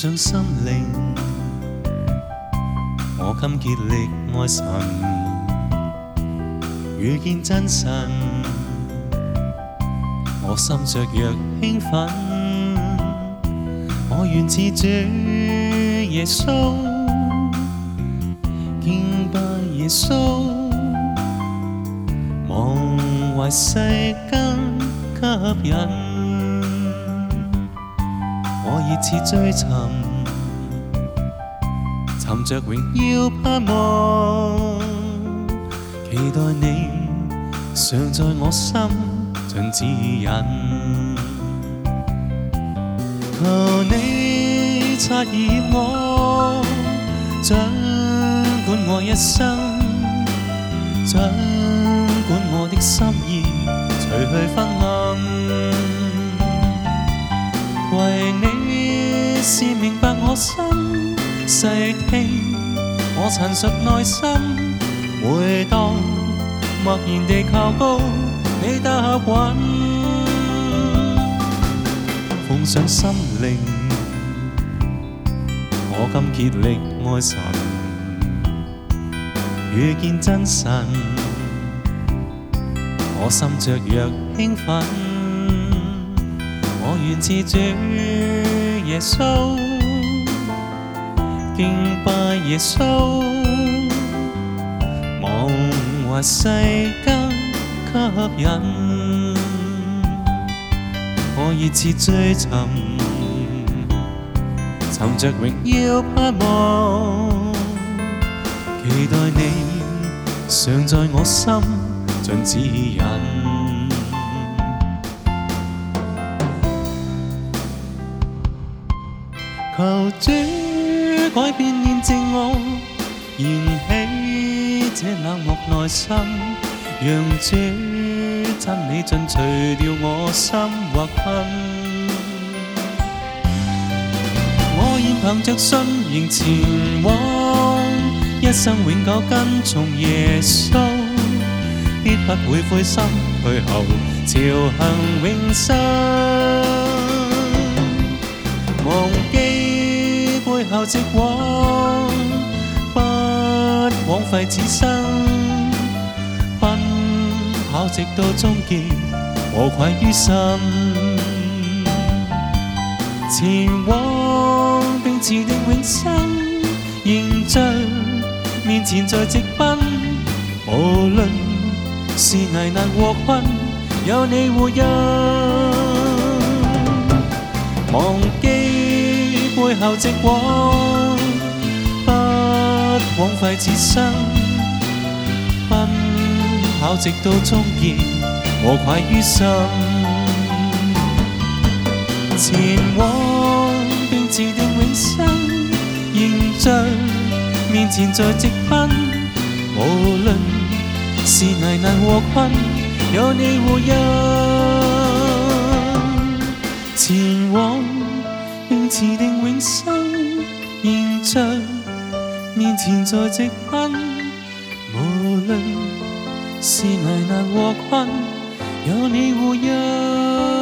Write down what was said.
上心灵，我今竭力爱神，遇见真神，我心雀跃兴奋。我愿似主耶稣，敬拜耶稣，忘怀世间吸引。我热切追寻，寻着荣耀盼望，期待你常在我心尽指引。你察热我，掌管我一生，掌管我的心意，除去昏暗。细听我陈述内心，每当默然地靠高你答允，奉上心灵，我今竭力爱神，遇见真神，我心雀跃兴奋，我愿赐主耶稣。敬拜耶稣，忘怀世间吸引，我以自追寻，寻着荣耀盼望，期待你常在我心尽指引，求主。需改變現靜傲，燃起這冷漠內心，讓這真理盡除掉我心或恨。我現憑着信仍前往，一生永久跟從耶穌，必不會灰心退後，朝行永生。忘記。背後直往，不枉費此生。奔跑直到終結，無愧於心。前往並持定永生，迎着面前在直奔。無論是危難禍困，有你護蔭，忘記。背後直往，不枉費自身，奔跑直到終結，無愧於心。前往並自定永生，凝聚面前在直奔，無論是危難禍困，有你護蔭。前往並持定。人生，迎着面前在直奔，无论是危难和困，有你护荫。